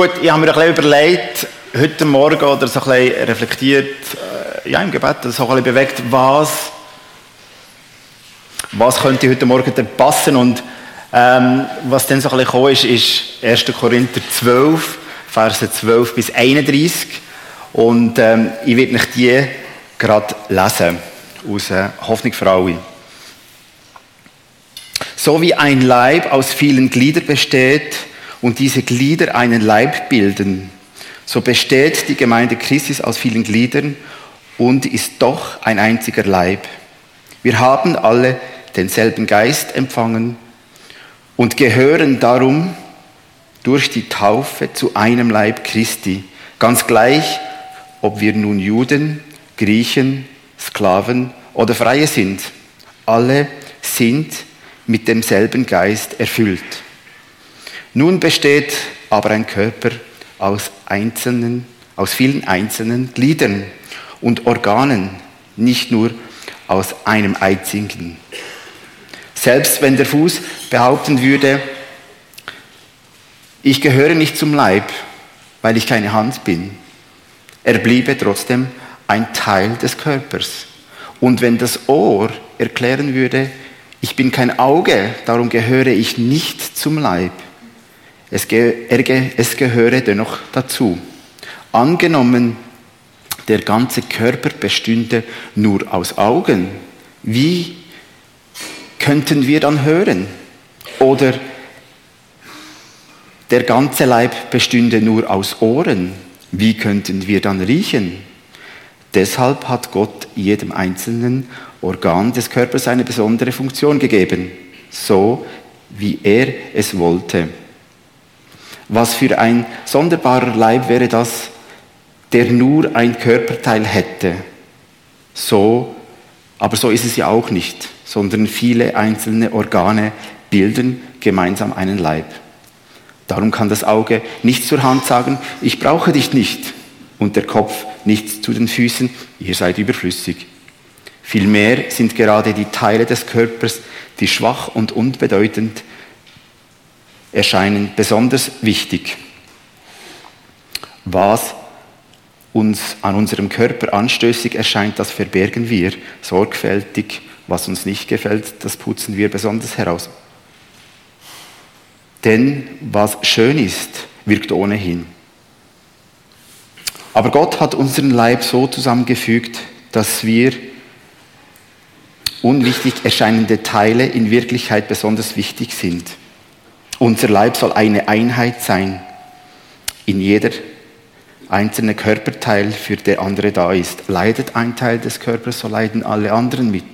Gut, ich habe mir ein bisschen überlegt, heute Morgen oder so ein bisschen reflektiert, äh, ja, im Gebet, so ein bisschen bewegt, was, was könnte heute Morgen denn passen und ähm, was dann so ein bisschen gekommen ist, ist 1. Korinther 12, Verse 12 bis 31 und ähm, ich werde nicht die gerade lesen aus äh, Hoffnung für alle. So wie ein Leib aus vielen Gliedern besteht und diese Glieder einen Leib bilden, so besteht die Gemeinde Christus aus vielen Gliedern und ist doch ein einziger Leib. Wir haben alle denselben Geist empfangen und gehören darum durch die Taufe zu einem Leib Christi, ganz gleich, ob wir nun Juden, Griechen, Sklaven oder Freie sind. Alle sind mit demselben Geist erfüllt. Nun besteht aber ein Körper aus einzelnen, aus vielen einzelnen Gliedern und Organen, nicht nur aus einem einzigen. Selbst wenn der Fuß behaupten würde, ich gehöre nicht zum Leib, weil ich keine Hand bin, er bliebe trotzdem ein Teil des Körpers. Und wenn das Ohr erklären würde, ich bin kein Auge, darum gehöre ich nicht zum Leib, es, ge es gehöre dennoch dazu. Angenommen, der ganze Körper bestünde nur aus Augen, wie könnten wir dann hören? Oder der ganze Leib bestünde nur aus Ohren, wie könnten wir dann riechen? Deshalb hat Gott jedem einzelnen Organ des Körpers eine besondere Funktion gegeben, so wie er es wollte. Was für ein sonderbarer Leib wäre das, der nur ein Körperteil hätte. So, aber so ist es ja auch nicht, sondern viele einzelne Organe bilden gemeinsam einen Leib. Darum kann das Auge nicht zur Hand sagen, ich brauche dich nicht, und der Kopf nicht zu den Füßen, ihr seid überflüssig. Vielmehr sind gerade die Teile des Körpers, die schwach und unbedeutend erscheinen besonders wichtig. Was uns an unserem Körper anstößig erscheint, das verbergen wir sorgfältig. Was uns nicht gefällt, das putzen wir besonders heraus. Denn was schön ist, wirkt ohnehin. Aber Gott hat unseren Leib so zusammengefügt, dass wir unwichtig erscheinende Teile in Wirklichkeit besonders wichtig sind. Unser Leib soll eine Einheit sein. In jeder einzelne Körperteil, für der andere da ist. Leidet ein Teil des Körpers, so leiden alle anderen mit.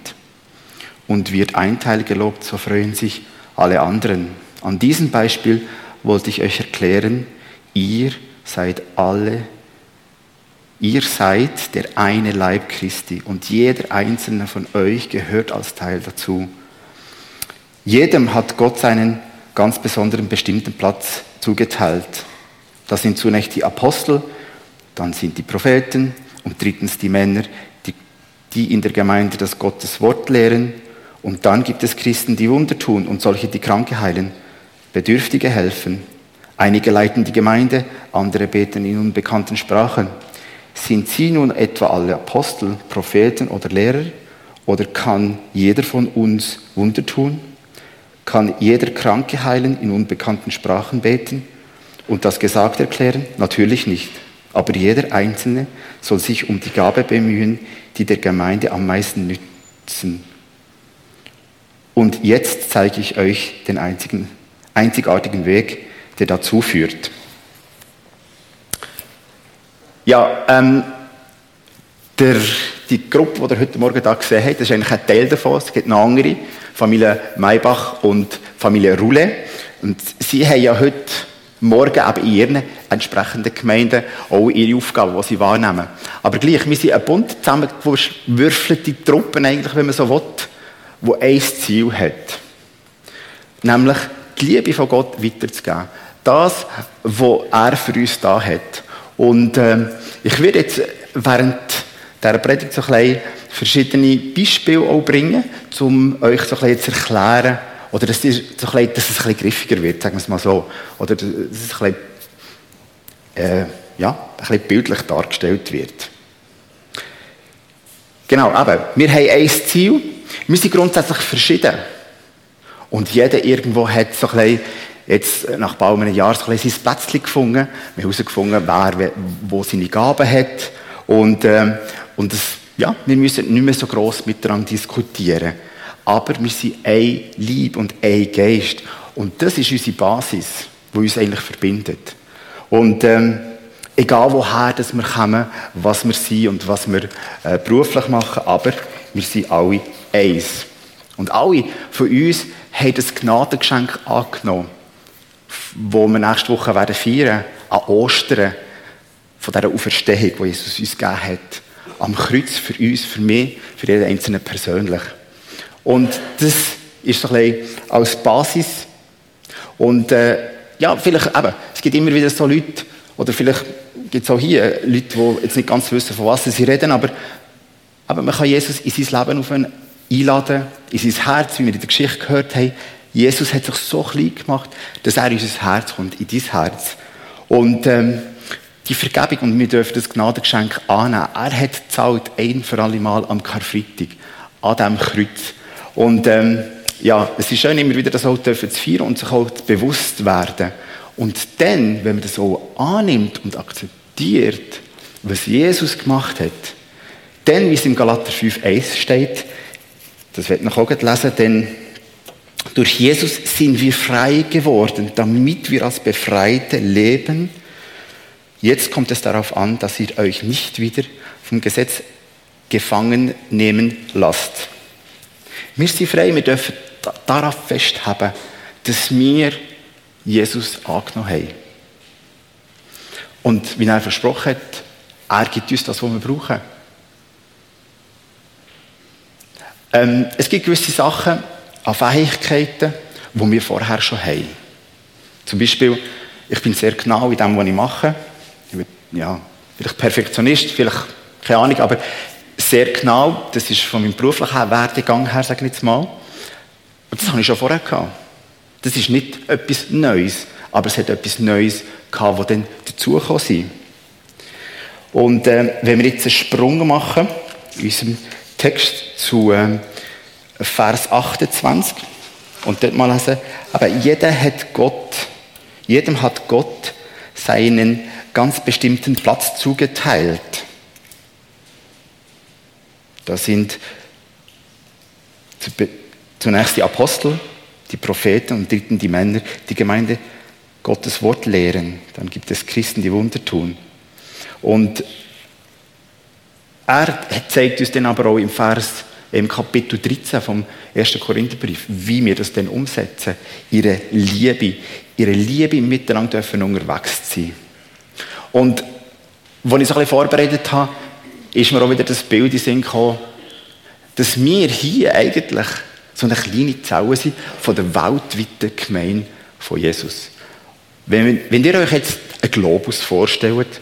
Und wird ein Teil gelobt, so freuen sich alle anderen. An diesem Beispiel wollte ich euch erklären, ihr seid alle, ihr seid der eine Leib Christi und jeder einzelne von euch gehört als Teil dazu. Jedem hat Gott seinen ganz besonderen bestimmten Platz zugeteilt. Das sind zunächst die Apostel, dann sind die Propheten und drittens die Männer, die, die in der Gemeinde das Gottes Wort lehren. Und dann gibt es Christen, die Wunder tun und solche, die Kranke heilen, Bedürftige helfen. Einige leiten die Gemeinde, andere beten in unbekannten Sprachen. Sind sie nun etwa alle Apostel, Propheten oder Lehrer? Oder kann jeder von uns Wunder tun? Kann jeder Kranke heilen, in unbekannten Sprachen beten und das gesagt erklären? Natürlich nicht. Aber jeder Einzelne soll sich um die Gabe bemühen, die der Gemeinde am meisten nützen. Und jetzt zeige ich euch den einzigen, einzigartigen Weg, der dazu führt. Ja, ähm, der, die Gruppe, die ihr heute Morgen da gesehen habt, das ist eigentlich ein Teil davon. Es gibt noch andere, Familie Maybach und Familie Roule. Und sie haben ja heute Morgen eben in ihren entsprechenden Gemeinden auch ihre Aufgaben, die sie wahrnehmen. Aber gleich, wir sind ein bunt zusammengewürfelte Truppen eigentlich, wenn man so will, die ein Ziel hat. Nämlich die Liebe von Gott weiterzugeben. Das, was er für uns da hat. Und äh, ich werde jetzt während dieser Predigt so ein verschiedene Beispiele auch bringen, um euch so ein zu erklären, oder dass, so ein dass es ein bisschen griffiger wird, sagen wir es mal so. Oder dass es ein bisschen äh, ja, ein bisschen bildlich dargestellt wird. Genau, aber wir haben ein Ziel. Wir sind grundsätzlich verschieden. Und jeder irgendwo hat so ein bisschen, jetzt nach bald einem Jahr so ein bisschen sein Plätzchen gefunden. Wir haben herausgefunden, wer wo seine Gaben hat. Und, ähm, und das, ja, wir müssen nicht mehr so gross miteinander diskutieren. Aber wir sind ein Lieb und ein Geist. Und das ist unsere Basis, die uns eigentlich verbindet. Und ähm, egal woher dass wir kommen, was wir sind und was wir äh, beruflich machen, aber wir sind alle eins. Und alle von uns haben das Gnadengeschenk angenommen, wo wir nächste Woche werden feiern, an Ostern, von dieser Auferstehung, die Jesus uns gegeben hat. Am Kreuz für uns, für mich, für jeden Einzelnen persönlich. Und das ist so ein bisschen als Basis. Und äh, ja, vielleicht eben, es gibt immer wieder so Leute, oder vielleicht gibt es auch hier Leute, die jetzt nicht ganz wissen, von was sie reden, aber, aber man kann Jesus in sein Leben auf einladen, in sein Herz, wie wir in der Geschichte gehört haben. Jesus hat sich so klein gemacht, dass er in unser Herz kommt, in dein Herz. Und ähm, die Vergebung, und wir dürfen das Gnadengeschenk annehmen, er hat gezahlt, ein für alle Mal am Karfreitag, an diesem Kreuz. Und ähm, ja, es ist schön, immer wieder das auch zu feiern und sich auch bewusst werden. Und dann, wenn man das so annimmt und akzeptiert, was Jesus gemacht hat, dann, wie es im Galater 5,1 steht, das wird noch auch lesen, denn durch Jesus sind wir frei geworden, damit wir als Befreite leben. Jetzt kommt es darauf an, dass ihr euch nicht wieder vom Gesetz gefangen nehmen lasst. Wir sind frei, wir dürfen darauf festhalten, dass wir Jesus angenommen haben. Und wie er versprochen hat, er gibt uns das, was wir brauchen. Ähm, es gibt gewisse Sachen an Fähigkeiten, die wir vorher schon haben. Zum Beispiel, ich bin sehr genau in dem, was ich mache. Ja, vielleicht Perfektionist, vielleicht keine Ahnung, aber sehr genau, das ist von meinem beruflichen Werdegang her, sage ich jetzt mal. Und das habe ich schon vorher gehabt. Das ist nicht etwas Neues, aber es hat etwas Neues gehabt, das dann dazugekommen ist. Und äh, wenn wir jetzt einen Sprung machen, in unserem Text zu äh, Vers 28 und dort mal lesen, aber jeder hat Gott, jedem hat Gott seinen ganz bestimmten Platz zugeteilt. Da sind zunächst die Apostel, die Propheten und dritten die Männer, die Gemeinde Gottes Wort lehren. Dann gibt es Christen, die Wunder tun. Und er zeigt uns dann aber auch im Vers, im Kapitel 13 vom 1. Korintherbrief, wie wir das denn umsetzen. Ihre Liebe, ihre Liebe miteinander dürfen unterwegs sein. Und als ich so ein bisschen vorbereitet habe, ist mir auch wieder das Bild in Sinn gekommen, dass wir hier eigentlich so eine kleine Zelle sind von der weltweiten Gemeinde von Jesus. Wenn, wenn ihr euch jetzt einen Globus vorstellt,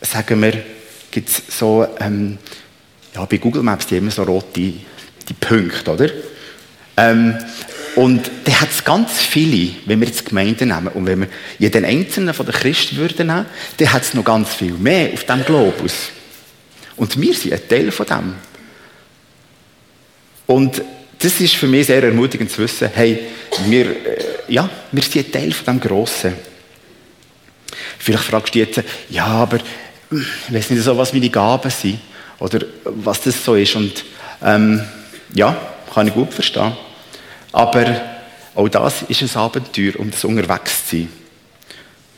sagen wir, gibt es so, ähm, ja, bei Google Maps, die immer so rote die Punkte, oder? Ähm, und da hat es ganz viele, wenn wir jetzt Gemeinden nehmen und wenn wir jeden einzelnen von den Christen würden nehmen, dann hat es noch ganz viel mehr auf diesem Globus. Und wir sind ein Teil von dem. Und das ist für mich sehr ermutigend zu wissen, hey, wir, äh, ja, wir sind ein Teil von dem Grossen. Vielleicht fragst du jetzt, ja, aber ich weiß nicht so, was meine Gaben sind oder was das so ist. Und ähm, ja, kann ich gut verstehen. Aber auch das ist ein Abenteuer, um das unterwegs zu sein.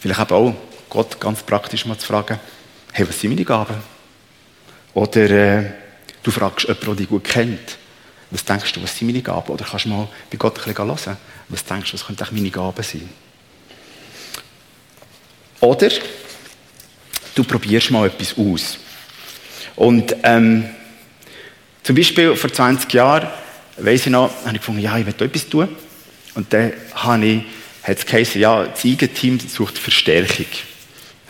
Vielleicht eben auch Gott ganz praktisch mal zu fragen, hey, was sind meine Gaben? Oder äh, du fragst jemanden, der dich gut kennt, was denkst du, was sind meine Gaben? Oder kannst du mal bei Gott ein bisschen hören, was denkst du, was könnten meine Gaben sein? Oder du probierst mal etwas aus. Und ähm, zum Beispiel vor 20 Jahren, weiss ich noch, habe ich gefunden, ja, ich will etwas tun. Und dann habe ich, hat es geheißen, ja, das Eigenteam sucht Verstärkung.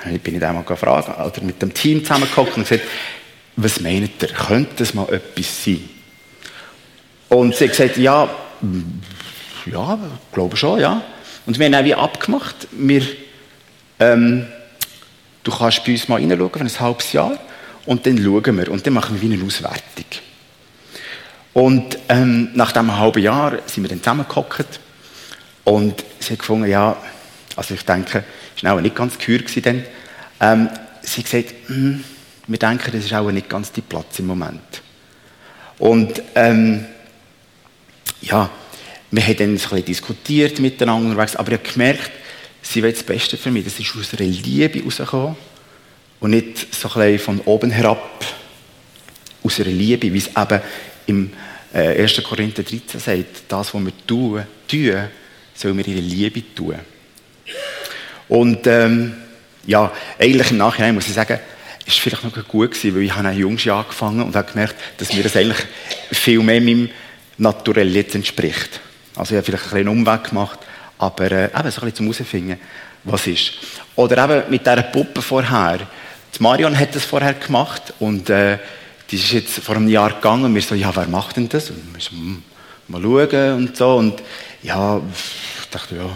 Dann bin ich einmal gefragt, oder mit dem Team zusammengekommen und gesagt, was meint ihr, könnte das mal etwas sein? Und sie hat gesagt, ja, ja, glaube schon, ja. Und wir haben auch wie abgemacht, wir ähm, du kannst bei uns mal reinschauen für ein halbes Jahr und dann schauen wir und dann machen wir wie eine Auswertung. Und ähm, nach diesem halben Jahr sind wir dann zusammengehockt und sie hat gefunden, ja, also ich denke, es war auch nicht ganz gehör dann, ähm, sie hat gesagt, hm, wir denken, das ist auch nicht ganz die Platz im Moment. Und ähm, ja, wir haben dann ein bisschen diskutiert miteinander aber ich habe gemerkt, sie will das Beste für mich. Das ist aus einer Liebe rausgekommen und nicht so ein bisschen von oben herab. Aus einer Liebe, wie es eben im 1. Äh, Korinther 13 sagt, das, was wir tun, tun sollen wir ihre Liebe tun. Und ähm, ja, eigentlich im Nachhinein muss ich sagen, ist vielleicht noch gut gewesen, weil ich habe Jahr angefangen und habe gemerkt, dass mir das eigentlich viel mehr meinem Naturell jetzt entspricht. Also ich habe vielleicht einen Umweg gemacht, aber äh, eben so ein bisschen zum herausfinden, was ist. Oder eben mit dieser Puppe vorher. Die Marion hat das vorher gemacht und äh, die ist jetzt vor einem Jahr gegangen und wir so, ja, wer macht denn das? Und wir so, hm, mal schauen und so und ja, ich dachte, ja,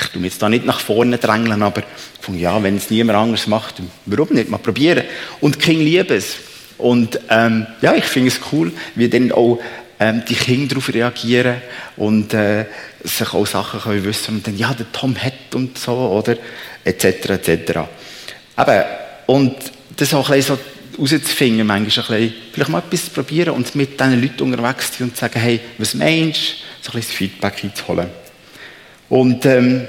ich tue mich jetzt da nicht nach vorne drängeln, aber von, ja, wenn es niemand anders macht, warum nicht? Mal probieren. Und Kinder lieben es. Und ähm, ja, ich finde es cool, wie dann auch ähm, die Kinder darauf reagieren und äh, sich auch Sachen können wissen und dann, ja, der Tom hat und so, oder, etc., etc. Aber, und das auch ein bisschen so rauszufinden, manchmal ein bisschen, vielleicht mal etwas zu probieren und mit diesen Leuten unterwegs zu sein und zu sagen, hey, was meinst du? So ein bisschen Feedback einzuholen. Und ähm,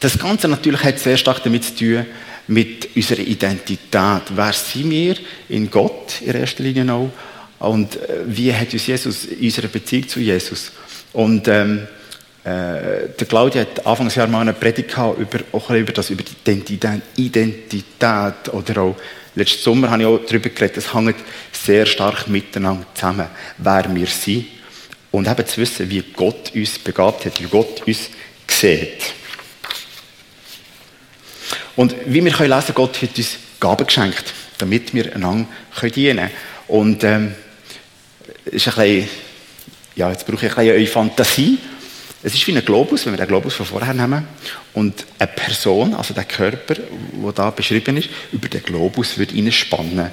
das Ganze natürlich hat sehr stark damit zu tun, mit unserer Identität. Wer sind wir in Gott in erster Linie auch? Und äh, wie hat uns Jesus in unserer Beziehung zu Jesus? Und ähm, äh, der Claudia hat Anfangsjahr mal eine Predigt gehabt über, über das, über die Identität oder auch letzten Sommer habe ich auch darüber geredet, es hängt sehr stark miteinander zusammen, wer wir sind und eben zu wissen, wie Gott uns begabt hat, wie Gott uns sieht. Und wie wir können lesen, Gott hat uns Gaben geschenkt, damit wir einander dienen können. Und ähm, ist ein bisschen, ja, jetzt brauche ich ein bisschen eure Fantasie. Es ist wie ein Globus, wenn wir den Globus von vorher nehmen und eine Person, also der Körper, der da beschrieben ist, über den Globus wird spannen.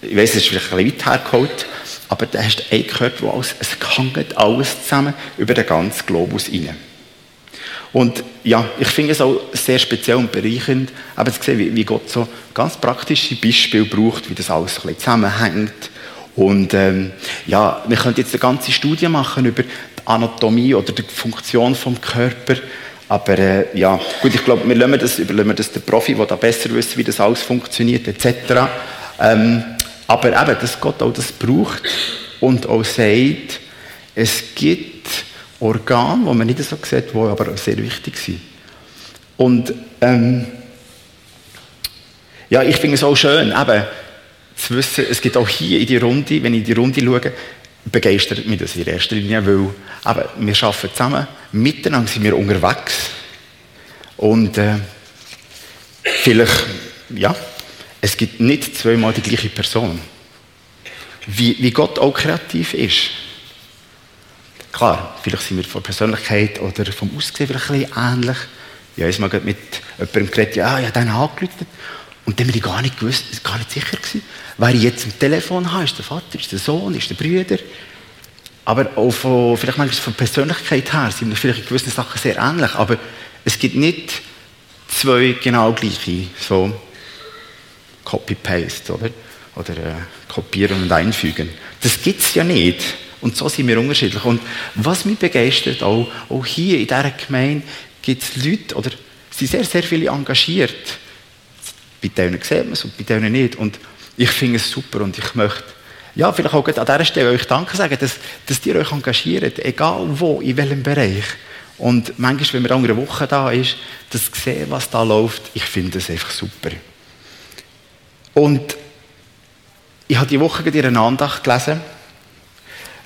Ich weiß, es ist vielleicht ein bisschen weit hergeholt, aber da hast einen Körper, wo alles, es hängt alles zusammen über den ganzen Globus rein. Und ja, ich finde es auch sehr speziell und bereichernd, aber zu sehen, wie, wie Gott so ganz praktische Beispiele braucht, wie das alles ein bisschen zusammenhängt. Und ähm, ja, wir könnten jetzt eine ganze Studie machen über die Anatomie oder die Funktion vom Körper. Aber äh, ja, gut, ich glaube, wir lassen das, überlassen das den Profi, der da besser wissen, wie das alles funktioniert, etc. Ähm, aber eben, dass Gott auch das braucht und auch sagt, es gibt Organe, die man nicht so sieht, die aber sehr wichtig sind. Und ähm, ja, ich finde es auch schön, eben, zu wissen, es gibt auch hier in die Runde, wenn ich in die Runde schaue, begeistert mich das in erster Linie, weil eben, wir arbeiten zusammen, miteinander sind wir unterwegs und äh, vielleicht, ja, es gibt nicht zweimal die gleiche Person. Wie, wie Gott auch kreativ ist. Klar, vielleicht sind wir von Persönlichkeit oder vom Aussehen vielleicht ein bisschen ähnlich. Ja, ich habe mit jemandem geredet, ja, ich habe den angerufen. Und dann bin ich gar nicht gewusst, gar nicht sicher gewesen, wer ich jetzt am Telefon habe. Ist der Vater, ist der Sohn, ist der Bruder? Aber auch von, vielleicht manchmal von Persönlichkeit her sind wir vielleicht in gewissen Sachen sehr ähnlich. Aber es gibt nicht zwei genau gleiche, so Copy-Paste, oder? Oder äh, kopieren und einfügen. Das gibt es ja nicht. Und so sind wir unterschiedlich. Und was mich begeistert, auch, auch hier in dieser Gemeinde, gibt es Leute, oder sind sehr, sehr viele engagiert. Bei denen sieht man es und bei denen nicht. Und ich finde es super und ich möchte, ja, vielleicht auch an dieser Stelle euch Danke sagen, dass, dass ihr euch engagiert, egal wo, in welchem Bereich. Und manchmal, wenn man andere Woche da ist, das sehen, was da läuft, ich finde das einfach super. Und ich habe die Woche in einer Andacht gelesen,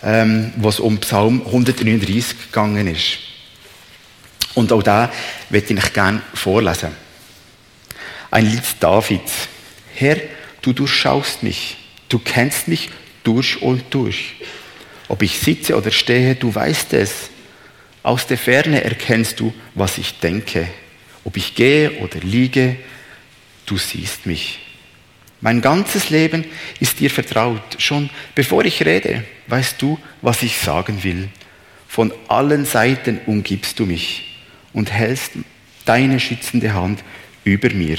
ähm, wo es um Psalm 139 gegangen ist. Und auch da möchte ich gerne vorlesen. Ein Lied Davids. Herr, du durchschaust mich. Du kennst mich durch und durch. Ob ich sitze oder stehe, du weißt es. Aus der Ferne erkennst du, was ich denke. Ob ich gehe oder liege, du siehst mich. Mein ganzes Leben ist dir vertraut. Schon bevor ich rede, weißt du, was ich sagen will. Von allen Seiten umgibst du mich und hältst deine schützende Hand über mir.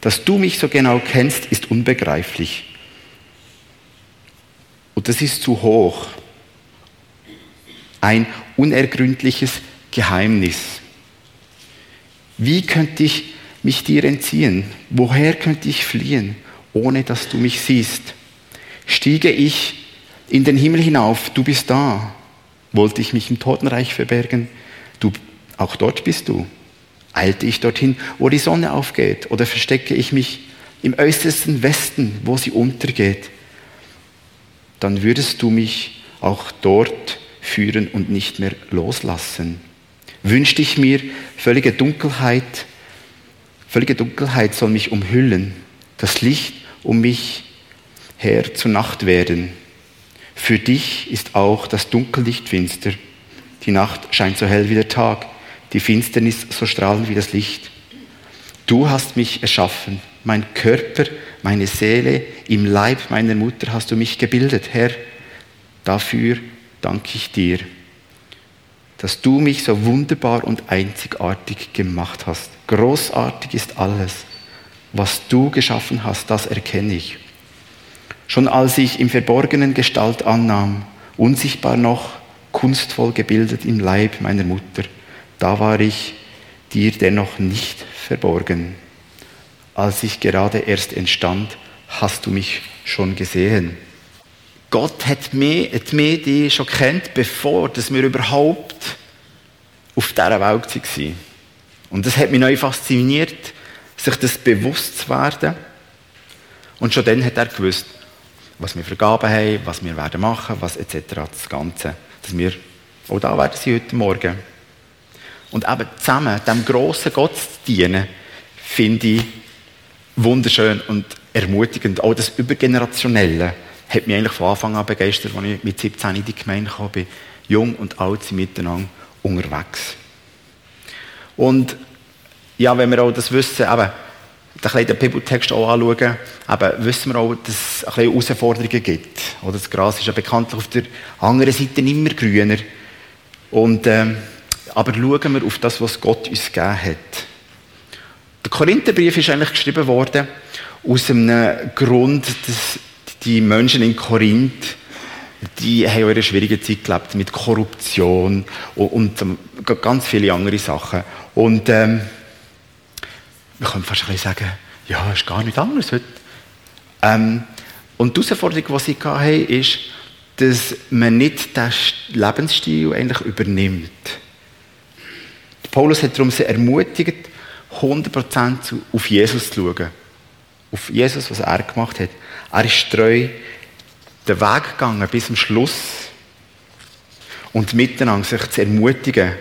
Dass du mich so genau kennst, ist unbegreiflich. Und das ist zu hoch. Ein unergründliches Geheimnis. Wie könnte ich mich dir entziehen? Woher könnte ich fliehen, ohne dass du mich siehst? Stiege ich in den Himmel hinauf, du bist da. Wollte ich mich im Totenreich verbergen, du, auch dort bist du. Eilte ich dorthin, wo die Sonne aufgeht, oder verstecke ich mich im äußersten Westen, wo sie untergeht, dann würdest du mich auch dort führen und nicht mehr loslassen. Wünschte ich mir völlige Dunkelheit, völlige Dunkelheit soll mich umhüllen, das Licht um mich her zur Nacht werden. Für dich ist auch das Dunkellicht finster. Die Nacht scheint so hell wie der Tag, die Finsternis so strahlend wie das Licht. Du hast mich erschaffen, mein Körper, meine Seele, im Leib meiner Mutter hast du mich gebildet, Herr. Dafür danke ich dir, dass du mich so wunderbar und einzigartig gemacht hast. Großartig ist alles. Was du geschaffen hast, das erkenne ich. Schon als ich im Verborgenen Gestalt annahm, unsichtbar noch, kunstvoll gebildet im Leib meiner Mutter, da war ich dir dennoch nicht verborgen. Als ich gerade erst entstand, hast du mich schon gesehen. Gott hat mich, hat mich die schon kennt, bevor dass wir überhaupt auf dieser Welt waren. Und das hat mich neu fasziniert, sich das bewusst zu werden. Und schon dann hat er gewusst, was wir für Gaben haben, was wir werden machen, was etc. Das Ganze. Dass wir auch da werden sie heute Morgen. Und eben zusammen dem grossen Gott zu dienen, finde ich wunderschön und ermutigend. Auch das Übergenerationelle hat mich eigentlich von Anfang an begeistert, als ich mit 17 in die Gemeinde kam. Jung und alt sind miteinander unterwegs. Und ja, wenn wir auch das wissen, eben, den Bibeltext auch anschauen, eben, wissen wir auch, dass es ein Herausforderungen gibt. Oder das Gras ist ja bekanntlich auf der anderen Seite immer grüner. Und, ähm, aber schauen wir auf das, was Gott uns gegeben hat. Der Korintherbrief ist eigentlich geschrieben worden aus einem Grund, dass die Menschen in Korinth, die haben in einer Zeit gelebt mit Korruption und, und ganz viele andere Sachen. Und ähm, wir können fast ein sagen, ja, ist gar nicht anders heute. Ähm, und die Herausforderung, die sie hatten, ist, dass man nicht diesen Lebensstil eigentlich übernimmt. Paulus hat darum sie ermutigt, 100% auf Jesus zu schauen. Auf Jesus, was er gemacht hat. Er ist treu den Weg gegangen bis zum Schluss und miteinander sich zu ermutigen,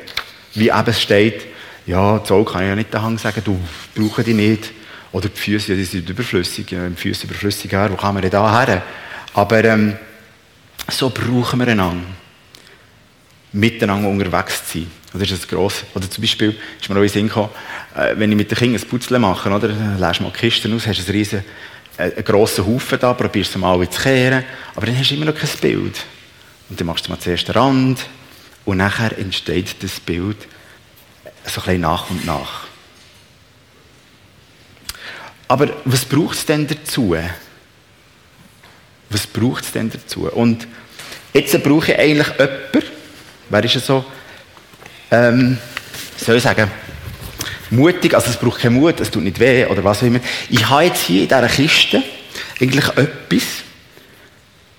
wie eben es steht, ja, Zoll kann ich ja nicht daheim sagen, du brauchst die nicht. Oder die Füße, ja, die sind überflüssig, die Füße überflüssig her, wo kann man denn da her? Aber ähm, so brauchen wir einander, miteinander unterwegs zu sein. Oder ist das gross? Oder zum Beispiel ist mir auch in den Sinn gekommen, äh, wenn ich mit den Kindern ein Putzle mache, oder? lässt mal die Kisten aus, hast ein riesen, äh, einen grossen Haufen da, probierst du mal zu kehren, aber dann hast du immer noch kein Bild. Und dann machst du mal zuerst den Rand und nachher entsteht das Bild so ein bisschen nach und nach. Aber was braucht es denn dazu? Was braucht es denn dazu? Und jetzt brauche ich eigentlich jemanden, wer ist so, ähm, soll ich sagen, mutig, also es braucht keinen Mut, es tut nicht weh oder was auch immer. Ich habe jetzt hier in dieser Kiste eigentlich etwas,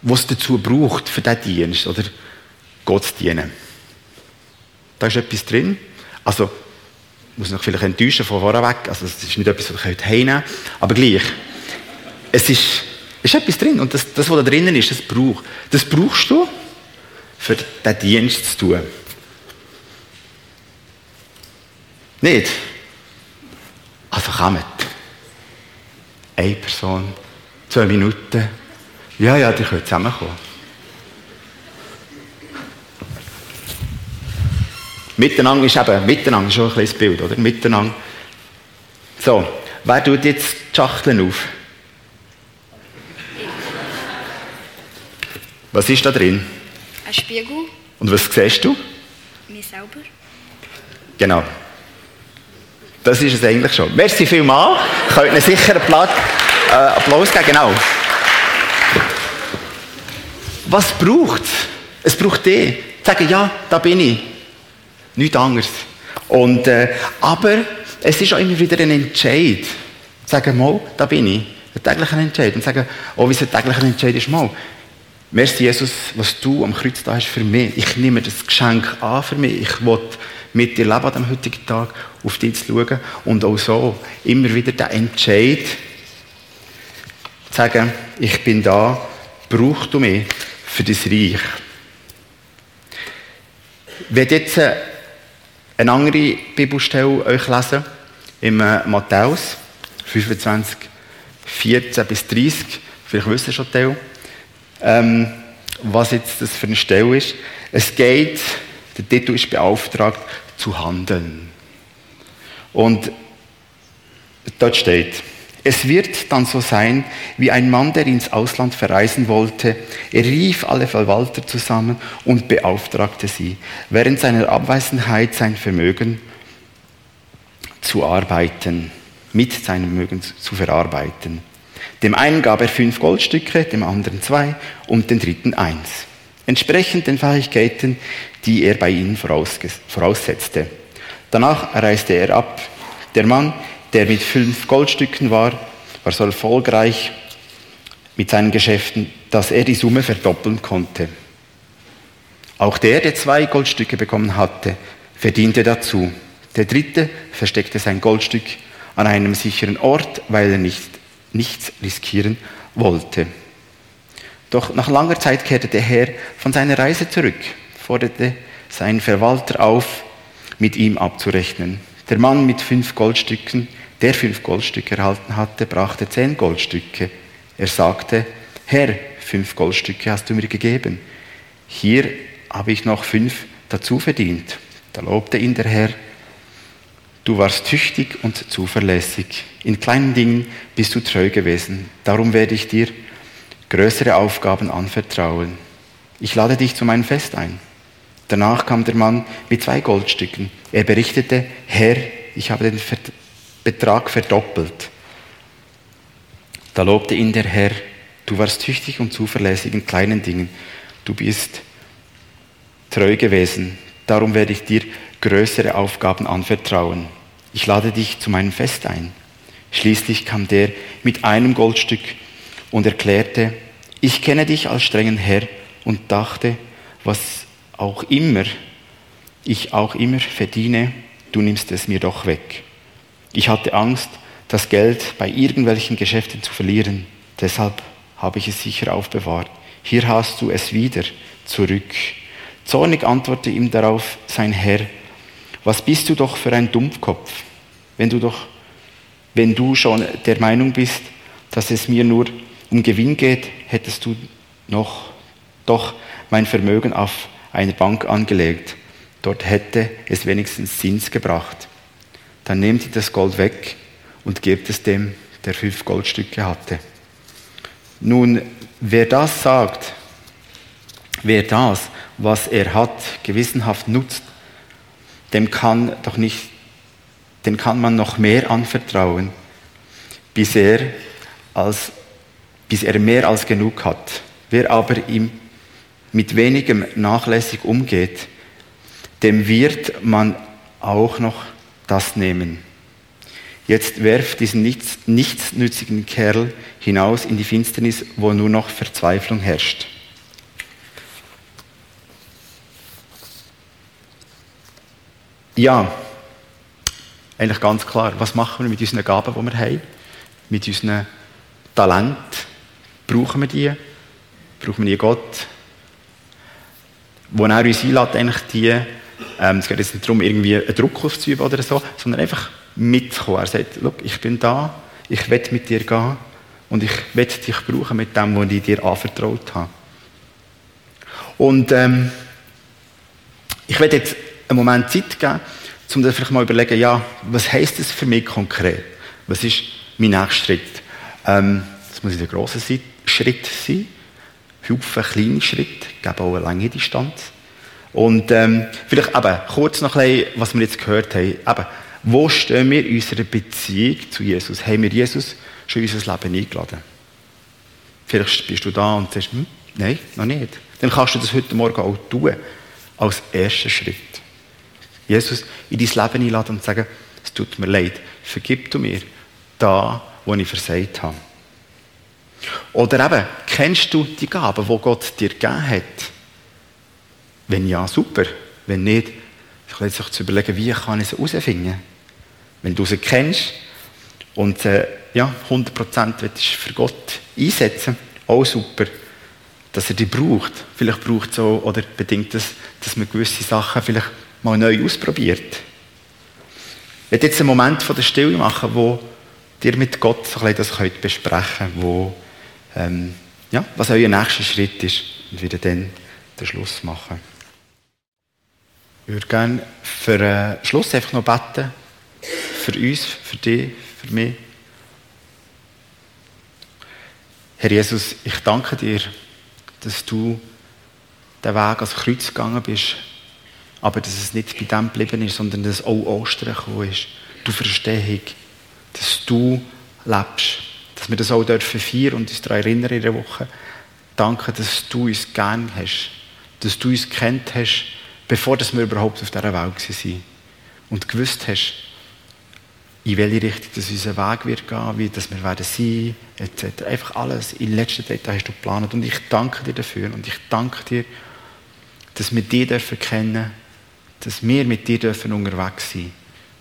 was es dazu braucht für diesen Dienst oder Gott zu dienen. Da ist etwas drin. Also, ich muss noch vielleicht enttäuschen von vorne weg. Also, es ist nicht etwas, was ich heimnehmen aber gleich. Es ist, ist etwas drin und das, das, was da drinnen ist, das, brauch, das brauchst du, für diesen Dienst zu tun. Nicht? Also kommt. Eine Person, zwei Minuten. Ja, ja, die können zusammenkommen. Miteinander ist eben, miteinander ist schon ein kleines Bild, oder? Miteinander. So, wer tut jetzt die Schachteln auf? Was ist da drin? Ein Spiegel, Und was siehst du? mir selber. Genau. Das ist es eigentlich schon. Merci vielmals. Könnt ihr sicher einen Platz, äh, Applaus geben. Genau. Was braucht es? Es braucht dich. Sagen, ja, da bin ich. Nichts anderes. Und, äh, aber es ist auch immer wieder ein Entscheid. Sagen, mal, da bin ich. Ein täglicher Entscheid. Und sagen, oh, wie ein täglicher Entscheid ist, mal. Merci, Jesus, was du am Kreuz da hast für mich. Ich nehme das Geschenk an für mich. Ich will mit dir leben an dem heutigen Tag, auf dich zu schauen. Und auch so immer wieder den Entscheid zu sagen, ich bin da, brauchst du mich für das Reich. Ich werde jetzt äh, eine andere Bibelstelle euch lesen, im äh, Matthäus 25, 14 bis 30. Vielleicht wisst ihr schon Teil ähm, was jetzt das für eine Stelle ist. Es geht, der Titel ist beauftragt, zu handeln. Und dort steht, es wird dann so sein, wie ein Mann, der ins Ausland verreisen wollte. Er rief alle Verwalter zusammen und beauftragte sie, während seiner Abwesenheit sein Vermögen zu arbeiten, mit seinem Vermögen zu verarbeiten. Dem einen gab er fünf Goldstücke, dem anderen zwei und den dritten eins. Entsprechend den Fähigkeiten, die er bei ihnen voraussetzte. Danach reiste er ab. Der Mann, der mit fünf Goldstücken war, war so erfolgreich mit seinen Geschäften, dass er die Summe verdoppeln konnte. Auch der, der zwei Goldstücke bekommen hatte, verdiente dazu. Der dritte versteckte sein Goldstück an einem sicheren Ort, weil er nicht nichts riskieren wollte. Doch nach langer Zeit kehrte der Herr von seiner Reise zurück, forderte seinen Verwalter auf, mit ihm abzurechnen. Der Mann mit fünf Goldstücken, der fünf Goldstücke erhalten hatte, brachte zehn Goldstücke. Er sagte, Herr, fünf Goldstücke hast du mir gegeben. Hier habe ich noch fünf dazu verdient. Da lobte ihn der Herr Du warst tüchtig und zuverlässig. In kleinen Dingen bist du treu gewesen. Darum werde ich dir größere Aufgaben anvertrauen. Ich lade dich zu meinem Fest ein. Danach kam der Mann mit zwei Goldstücken. Er berichtete, Herr, ich habe den Betrag verdoppelt. Da lobte ihn der Herr, du warst tüchtig und zuverlässig in kleinen Dingen. Du bist treu gewesen. Darum werde ich dir größere Aufgaben anvertrauen. Ich lade dich zu meinem Fest ein. Schließlich kam der mit einem Goldstück und erklärte, ich kenne dich als strengen Herr und dachte, was auch immer ich auch immer verdiene, du nimmst es mir doch weg. Ich hatte Angst, das Geld bei irgendwelchen Geschäften zu verlieren. Deshalb habe ich es sicher aufbewahrt. Hier hast du es wieder zurück. Zornig antwortete ihm darauf sein Herr, was bist du doch für ein Dummkopf, wenn du doch, wenn du schon der Meinung bist, dass es mir nur um Gewinn geht, hättest du noch doch mein Vermögen auf einer Bank angelegt. Dort hätte es wenigstens Zins gebracht. Dann nehmt ihr das Gold weg und gebt es dem, der fünf Goldstücke hatte. Nun, wer das sagt, wer das, was er hat, gewissenhaft nutzt, dem kann doch nicht, den kann man noch mehr anvertrauen, bis er, als, bis er mehr als genug hat. Wer aber ihm mit wenigem nachlässig umgeht, dem wird man auch noch das nehmen. Jetzt werft diesen nichts, nichtsnützigen Kerl hinaus in die Finsternis, wo nur noch Verzweiflung herrscht. Ja, eigentlich ganz klar. Was machen wir mit unseren Gaben, die wir haben? Mit unseren Talenten? Brauchen wir die? Brauchen wir die Gott? Wo er uns einlädt, eigentlich die, ähm, es geht jetzt nicht darum, irgendwie einen Druck auszuüben oder so, sondern einfach mitzukommen. Er sagt, ich bin da, ich will mit dir gehen und ich will dich brauchen mit dem, was ich dir anvertraut habe. Und ähm, ich werde jetzt einen Moment Zeit geben, um dir vielleicht mal überlegen, ja, was heisst das für mich konkret? Was ist mein nächster Schritt? Ähm, das muss der grosse Schritt sein. Haufen kleine Schritte, geben auch eine lange Distanz. Und ähm, vielleicht eben kurz noch ein bisschen, was wir jetzt gehört haben. Eben, wo stehen wir in unserer Beziehung zu Jesus? Haben wir Jesus schon in unser Leben eingeladen? Vielleicht bist du da und sagst, hm, nein, noch nicht. Dann kannst du das heute Morgen auch tun, als ersten Schritt. Jesus in dein Leben einladen und sagen, es tut mir leid, vergib du mir da, wo ich versagt habe. Oder eben, kennst du die Gaben, die Gott dir gegeben hat? Wenn ja, super. Wenn nicht, sich zu überlegen, wie kann ich sie herausfinden. Wenn du sie kennst und äh, ja, 100% für Gott einsetzen, auch super, dass er die braucht. Vielleicht braucht es auch, oder bedingt es, dass man gewisse Sachen vielleicht mal neu ausprobiert. Ich werde jetzt einen Moment von der Stille machen, wo ihr mit Gott so ein das könnt besprechen wo, ähm, ja, was euer nächster Schritt ist und wieder dann den Schluss machen. Ich würde gerne für den Schluss einfach noch beten. Für uns, für dich, für mich. Herr Jesus, ich danke dir, dass du den Weg ans Kreuz gegangen bist, aber dass es nicht bei dem geblieben ist, sondern dass auch Ostern gekommen ist. Du Verstehung, dass du lebst, dass wir das auch dürfen feiern und uns daran erinnern in der Woche. Danke, dass du uns gern hast, dass du uns kennt hast, bevor wir überhaupt auf dieser Welt waren. Und gewusst hast, in welche Richtung das unser Weg wird gehen, wie das wir werden sein, etc. Einfach alles in letzter Detail hast du geplant. Und ich danke dir dafür. Und ich danke dir, dass wir dich dürfen kennen, dass wir mit dir dürfen unterwegs sein,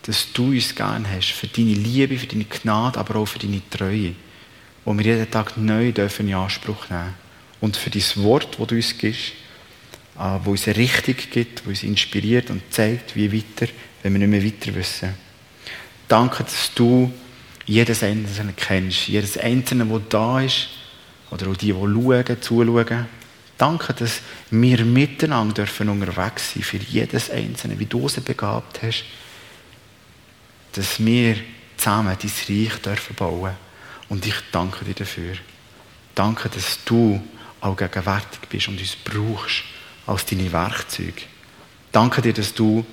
dass du uns gern hast für deine Liebe, für deine Gnade, aber auch für deine Treue, wo wir jeden Tag neu dürfen in Anspruch nehmen. Und für dein Wort, das du uns gibst, äh, wo uns eine Richtung gibt, wo uns inspiriert und zeigt, wie weiter, wenn wir nicht mehr weiter wissen. Danke, dass du jedes Einzelne kennst, jedes Einzelne, das da ist, oder auch die, die schauen, zuschauen. Danke, dass wir miteinander dürfen unterwegs sein für jedes Einzelne, wie du sie begabt hast, dass wir zusammen dein Reich dürfen bauen. Und ich danke dir dafür. Danke, dass du auch gegenwärtig bist und uns brauchst als deine Werkzeuge. Danke dir, dass du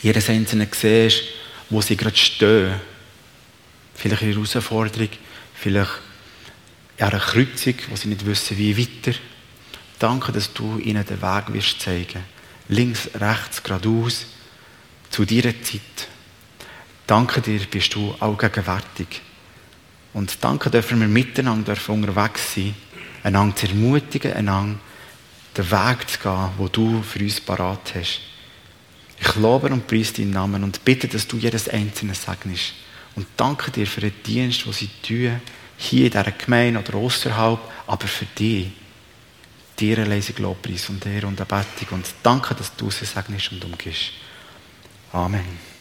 jedes Einzelne siehst, wo sie gerade stehen. Vielleicht in einer Herausforderung, vielleicht in einer Kreuzung, wo sie nicht wissen, wie weiter. Danke, dass du ihnen den Weg wirst zeigen. Links, rechts, geradeaus, zu deiner Zeit. Danke dir, bist du auch gegenwärtig. Und danke dürfen wir miteinander unterwegs sein, einander zu ermutigen, einander den Weg zu gehen, wo du für uns parat hast. Ich lobe und preise deinen Namen und bitte, dass du jedes Einzelne segnest. Und danke dir für den Dienst, den sie tun, hier in dieser Gemeinde oder außerhalb, aber für dich. Dir lese ich Lobpreis und Ehre und Erbettung. Und danke, dass du sie segnest und umgehst. Amen.